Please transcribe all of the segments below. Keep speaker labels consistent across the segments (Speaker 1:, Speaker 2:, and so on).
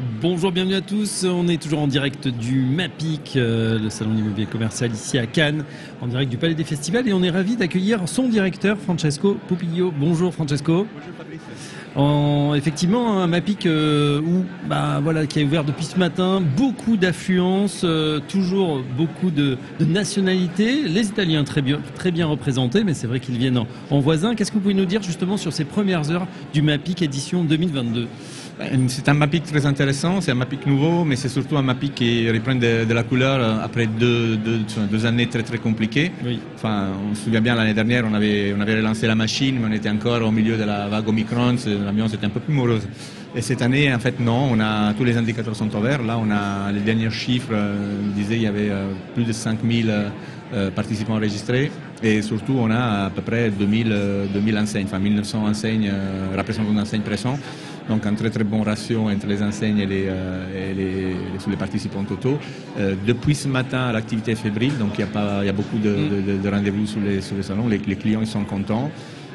Speaker 1: Bonjour, bienvenue à tous. On est toujours en direct du MAPIC, euh, le salon d'immobilier commercial ici à Cannes, en direct du Palais des Festivals. Et on est ravi d'accueillir son directeur, Francesco Pupillo. Bonjour Francesco. Bonjour Fabrice. En, effectivement, un MAPIC euh, où, bah, voilà, qui est ouvert depuis ce matin, beaucoup d'affluence, euh, toujours beaucoup de, de, nationalités. Les Italiens très bien, très bien représentés, mais c'est vrai qu'ils viennent en, en voisin. Qu'est-ce que vous pouvez nous dire justement sur ces premières heures du MAPIC édition 2022
Speaker 2: c'est un MAPIC très intéressant, c'est un MAPIC nouveau, mais c'est surtout un MAPIC qui reprend de, de la couleur après deux, deux, deux, années très très compliquées. Oui. Enfin, on se souvient bien l'année dernière, on avait, on avait relancé la machine, mais on était encore au milieu de la vague Omicron, l'ambiance était un peu plus morose. Et cette année, en fait, non, on a, tous les indicateurs sont au vert. Là, on a les derniers chiffres, euh, disaient il y avait euh, plus de 5000 euh, participants enregistrés. Et surtout, on a à peu près 2000, 2000 enseignes, enfin 1900 enseignes, représentants d'enseignes présents. Donc un très très bon ratio entre les enseignes et les, euh, et les, les, les participants totaux. Euh, depuis ce matin, l'activité est fébrile, donc il y, a pas, y a beaucoup de, de, de rendez-vous sur les, sur les salons. Les, les clients ils sont contents.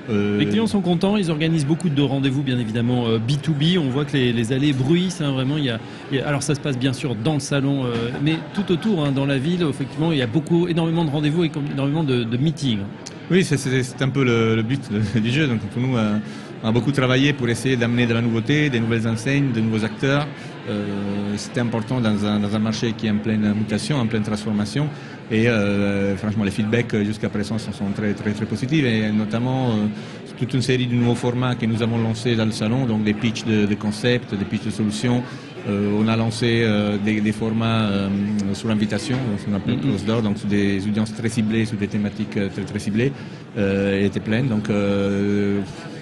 Speaker 1: Euh... Les clients sont contents, ils organisent beaucoup de rendez-vous, bien évidemment euh, B2B. On voit que les, les allées bruissent, hein, vraiment. Il y, a, il y, a, alors ça se passe bien sûr dans le salon, euh, mais tout autour, hein, dans la ville, effectivement, il y a beaucoup, énormément de rendez-vous et énormément de, de meetings.
Speaker 2: Oui, c'est un peu le, le but du jeu. Donc pour nous, on a beaucoup travaillé pour essayer d'amener de la nouveauté, des nouvelles enseignes, de nouveaux acteurs. Euh, C'était important dans un, dans un, marché qui est en pleine mutation, en pleine transformation. Et euh, franchement, les feedbacks jusqu'à présent sont, sont, très, très, très positifs. Et notamment euh, toute une série de nouveaux formats que nous avons lancés dans le salon, donc des pitchs de, de concepts, des pitchs de solutions. Euh, on a lancé euh, des, des, formats euh, sur invitation, ce qu'on appelle mm -hmm. door, donc sur des audiences très ciblées, sur des thématiques très très ciblées. elle était pleine, donc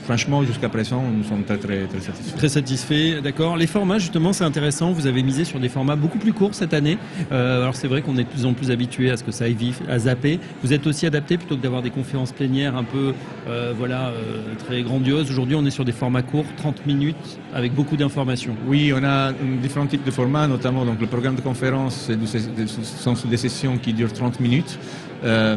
Speaker 2: franchement, jusqu'à présent, nous sommes très, très, très satisfaits.
Speaker 1: Très satisfaits, d'accord. Les formats, justement, c'est intéressant. Vous avez misé sur des formats beaucoup plus courts cette année. Euh, alors, c'est vrai qu'on est de plus en plus habitué à ce que ça aille vif, à zapper. Vous êtes aussi adapté plutôt que d'avoir des conférences plénières un peu, euh, voilà, euh, très grandioses. Aujourd'hui, on est sur des formats courts, 30 minutes, avec beaucoup d'informations.
Speaker 2: Oui, on a différents types de formats, notamment donc le programme de conférence, sont des sessions qui durent 30 minutes. Euh,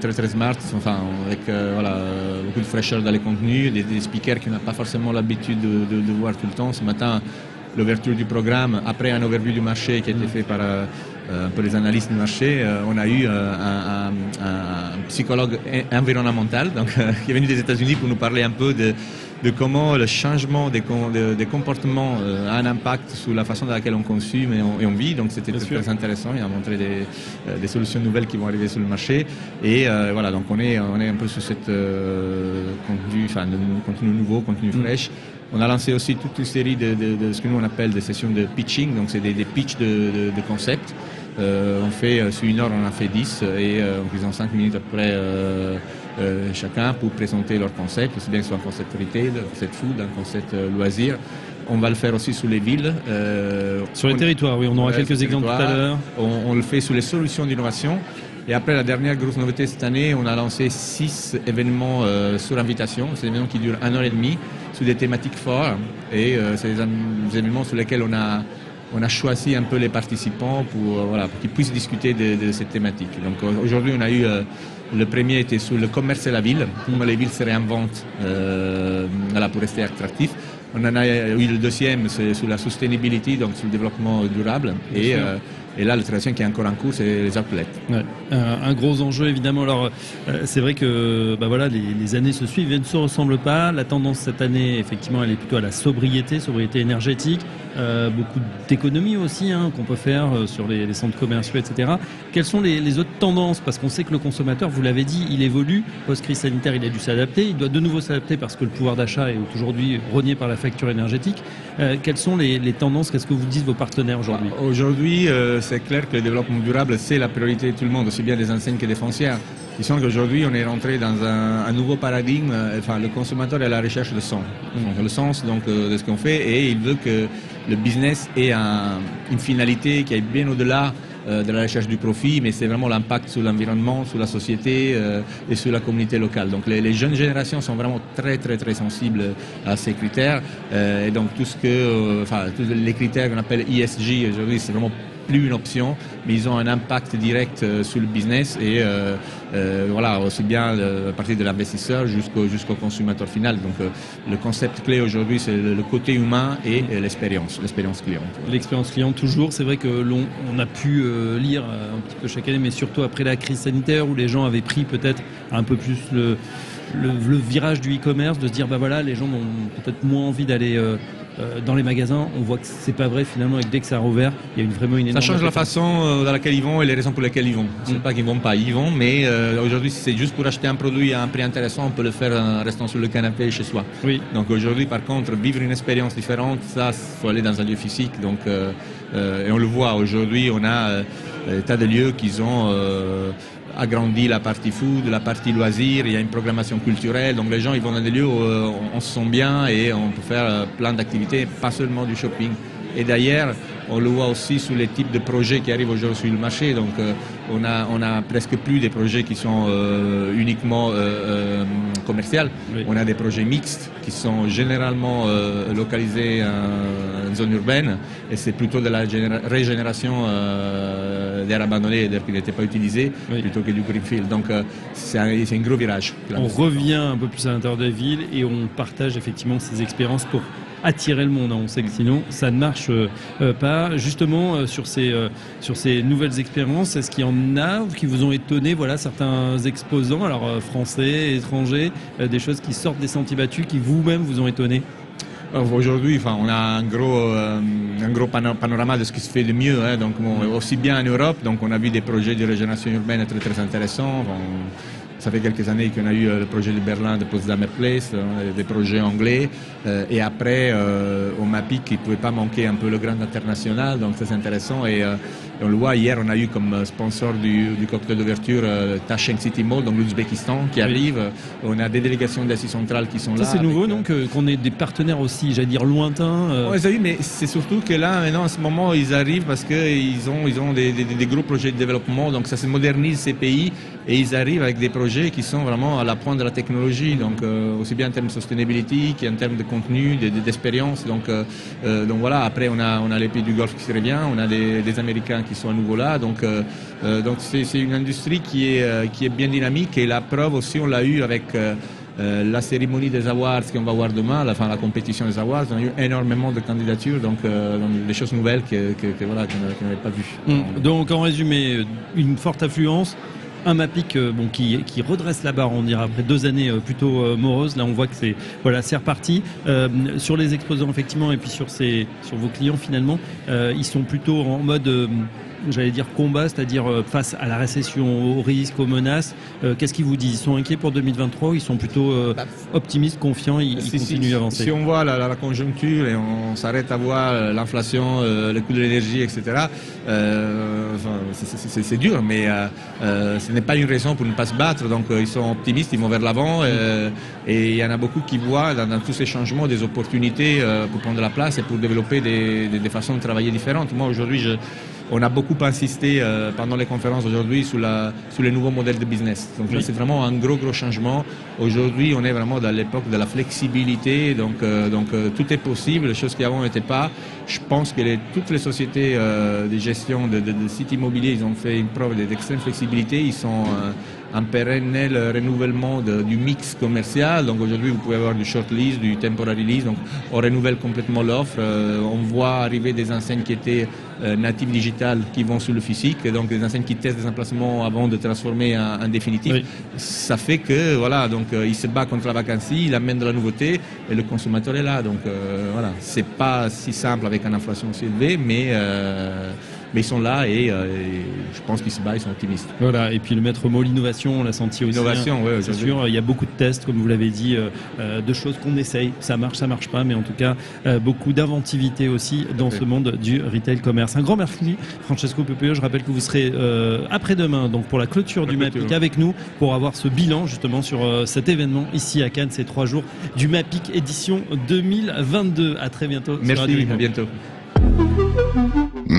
Speaker 2: très très smart, enfin avec euh, voilà, beaucoup de fraîcheur dans les contenus, des, des speakers qui n'ont pas forcément l'habitude de, de, de, voir tout le temps. Ce matin, l'ouverture du programme, après un overview du marché qui a été fait par euh, un peu les analystes du marché, euh, on a eu euh, un, un, un, psychologue environnemental donc, qui est venu des États-Unis pour nous parler un peu de de comment le changement des, de, des comportements euh, a un impact sur la façon dans laquelle on consomme et on, et on vit. Donc c'était très, intéressant. Il a montré des, euh, des, solutions nouvelles qui vont arriver sur le marché. Et euh, voilà, donc on est, on est un peu sur cette euh, contenu, enfin, contenu nouveau, contenu mm. fraîche. On a lancé aussi toute une série de, de, de, ce que nous on appelle des sessions de pitching, donc c'est des, des pitchs de, de concepts. Euh, on fait sur une heure, on en a fait 10 et en faisant 5 minutes après euh, chacun pour présenter leur concept, aussi bien que ce soit un concept retail, un concept food, un concept euh, loisir. On va le faire aussi sous les villes.
Speaker 1: Euh, sur les on, territoires, oui, on aura quelques exemples tout à l'heure.
Speaker 2: On, on, le fait sur les solutions d'innovation. Et après, la dernière grosse nouveauté cette année, on a lancé six événements euh, sur invitation. C'est des événements qui durent un an et demi, sur des thématiques fortes. Et euh, c'est des, des, événements sur lesquels on a, on a choisi un peu les participants pour, euh, voilà, pour qu'ils puissent discuter de, de cette thématique. Donc aujourd'hui, on a eu le premier était sur le commerce et la ville, comment les villes se réinventent euh, voilà, pour rester attractifs. On en a eu le deuxième, c'est sur la sustainability, donc sur le développement durable. Et, euh, et là, le troisième qui est encore en cours, c'est les.
Speaker 1: Ouais. Euh, un gros enjeu, évidemment. Alors, euh, c'est vrai que bah voilà, les, les, années se suivent et ne se ressemblent pas. La tendance cette année, effectivement, elle est plutôt à la sobriété, sobriété énergétique. Euh, beaucoup d'économies aussi hein, qu'on peut faire euh, sur les, les, centres commerciaux, etc. Quelles sont les, les autres tendances? Parce qu'on sait que le consommateur, vous l'avez dit, il évolue. Post-crise sanitaire, il a dû s'adapter. Il doit de nouveau s'adapter parce que le pouvoir d'achat est aujourd'hui rogné par la facture énergétique. Euh, quelles sont les, tendances? Qu'est-ce que vous disent vos partenaires aujourd'hui?
Speaker 2: Aujourd'hui, c'est clair que le développement durable, c'est la priorité de tout le monde, aussi bien des enseignes que des foncières. Il semble qu'aujourd'hui, on est rentré dans un, nouveau paradigme. Enfin, le consommateur est à la recherche de sens. Donc, le sens donc, de ce qu'on fait et il veut que le business ait un, une finalité qui est bien au-delà de la recherche du profit, mais c'est vraiment l'impact sur l'environnement, sur la société et sur la communauté locale. Donc les, jeunes générations sont vraiment très très très sensibles à ces critères. et donc tout ce que, enfin tous les critères qu'on appelle ESG aujourd'hui, c'est vraiment plus une option, mais ils ont un impact direct euh, sur le business et euh, euh, voilà, aussi bien à partir de l'investisseur jusqu'au consommateur final. Donc le concept clé aujourd'hui, c'est le, côté humain et l'expérience, l'expérience client.
Speaker 1: L'expérience client toujours. C'est vrai que l'on on a pu lire un petit peu chaque année, mais surtout après la crise sanitaire où les gens avaient pris peut-être un peu plus le le, virage du e-commerce, de se dire bah voilà, les gens ont peut-être moins envie d'aller dans les magasins, on voit que c'est pas vrai finalement et que dès que ça a rouvert, il y a une, vraiment une
Speaker 2: énorme. Ça change la façon euh, dans laquelle ils vont et les raisons pour lesquelles ils vont. C'est mm. pas qu'ils vont pas, ils vont, mais euh, aujourd'hui, si c'est juste pour acheter un produit à un prix intéressant, on peut le faire en restant sur le canapé chez soi.
Speaker 1: Oui.
Speaker 2: Donc aujourd'hui, par contre, vivre une expérience différente, ça, faut aller dans un lieu physique. Donc, et on le voit aujourd'hui, on a des tas de lieux qui ont agrandi la partie food, la partie loisirs, il y a une programmation culturelle, donc les gens ils vont dans des lieux où euh, on, se sent bien et on peut faire euh, plein d'activités, pas seulement du shopping. Et d'ailleurs, on le voit aussi sur les types de projets qui arrivent aujourd'hui sur le marché. Donc, euh, on, a, on a presque plus des projets qui sont uniquement commerciaux. On a des projets mixtes qui sont généralement localisés en, zone urbaine et c'est plutôt de la régénération d'air abandonné, d'air qui n'était pas utilisé, plutôt que du greenfield. Donc euh, c'est un, un, gros virage.
Speaker 1: On revient un peu plus à l'intérieur de la ville et on partage effectivement ces expériences pour attirer le monde. Hein. On sait que sinon, ça ne marche euh, pas. Justement, euh, sur, ces, sur ces nouvelles expériences, est-ce qu'il y en a qui vous ont étonné Voilà, certains exposants, alors français, étrangers, des choses qui sortent des sentiers battus, qui vous-même vous ont étonné?
Speaker 2: Aujourd'hui, enfin, on a un gros, euh, un gros panorama de ce qui se fait de mieux, hein, donc aussi bien en Europe, donc on a vu des projets de régénération urbaine très très intéressants. Ça fait quelques années qu'on a eu euh, le projet de Berlin de Potsdamer Place, euh, des projets anglais. Euh, et après, au MAPIC, il ne pouvait pas manquer un peu le grand international, donc c'est intéressant. Et, on le voit, hier, on a eu comme sponsor du, cocktail d'ouverture Tashkent City Mall, donc l'Ouzbékistan, qui arrive. On a des délégations d'Asie centrale qui sont là.
Speaker 1: Ça, c'est nouveau, donc, qu'on ait des partenaires aussi, j'allais dire, lointains.
Speaker 2: Oui, mais c'est surtout que là, maintenant, en ce moment, ils arrivent parce qu'ils ont, ils ont des, des, gros projets de développement, donc ça se modernise ces pays et ils arrivent avec des projets qui sont vraiment à la pointe de la technologie, donc euh, aussi bien en termes de sustainability qu'en termes de contenu, d'expérience. Donc, euh, euh, donc voilà, après on a, on a les pays du Golfe qui se revient, on a des, Américains qui sont à nouveau là, donc donc c'est une industrie qui est, qui est bien dynamique et la preuve aussi on l'a eu avec la cérémonie des awards qu'on va voir demain, la, la compétition des awards, on a eu énormément de candidatures, donc, des choses nouvelles que, que, voilà, qu'on n'avait pas vues.
Speaker 1: Hum, donc en résumé, une forte affluence, un Mapic euh, bon, qui, redresse la barre, on dira, après deux années euh, plutôt euh, moroses. Là, on voit que c'est voilà, c'est reparti. sur les exposants, effectivement, et puis sur, ces, sur vos clients, finalement, ils sont plutôt en mode j'allais dire combat, c'est-à-dire euh, face à la récession, aux risques, aux menaces. Euh, qu'est-ce qu'ils vous disent? Ils sont inquiets pour 2023 ou ils sont plutôt euh, bah, optimistes, confiants, ils, continuent d'avancer
Speaker 2: Si on voit la, conjoncture et on s'arrête à voir l'inflation, le coût de l'énergie, etc., c'est dur, mais ce n'est pas une raison pour ne pas se battre. Donc ils sont optimistes, ils vont vers l'avant et il y en a beaucoup qui voient dans, tous ces changements des opportunités pour prendre la place et pour développer des, des façons de travailler différentes. Moi aujourd'hui, je on a beaucoup insisté euh, pendant les conférences aujourd'hui sur, les nouveaux modèles de business. Donc c'est vraiment un gros, gros changement. Aujourd'hui, on est vraiment dans l'époque de la flexibilité, donc, euh, donc euh, tout est possible, les choses qui avant n'étaient pas. Je pense que toutes les sociétés de gestion de, sites immobiliers, ils ont fait une preuve d'extrême flexibilité. Ils sont un pérennel renouvellement du mix commercial. Donc aujourd'hui, vous pouvez avoir du short lease, du temporary lease. Donc on renouvelle complètement l'offre. on voit arriver des enseignes qui étaient euh, natives digitales qui vont sur le physique, et donc des enseignes qui testent des emplacements avant de transformer en, définitif. Ça fait que voilà, donc euh, il se bat contre la vacancie, il amène de la nouveauté et le consommateur est là. Donc euh, voilà, c'est pas si simple avec une inflation aussi élevée, mais mais ils sont là et, je pense qu'ils se battent, ils sont optimistes.
Speaker 1: Voilà, et puis le maître mot, l'innovation, on l'a senti aussi.
Speaker 2: Innovation, hein, oui,
Speaker 1: c'est sûr. Il y a beaucoup de tests, comme vous l'avez dit, de choses qu'on essaye. Ça marche, ça marche pas, mais en tout cas, beaucoup d'inventivité aussi dans ce monde du retail commerce. Un grand merci, Francesco Pepeo. Je rappelle que vous serez euh, après-demain donc pour la clôture du MAPIC avec nous pour avoir ce bilan justement sur euh, cet événement ici à Cannes, ces trois jours du MAPIC édition 2022. À très bientôt.
Speaker 2: Merci, à bientôt.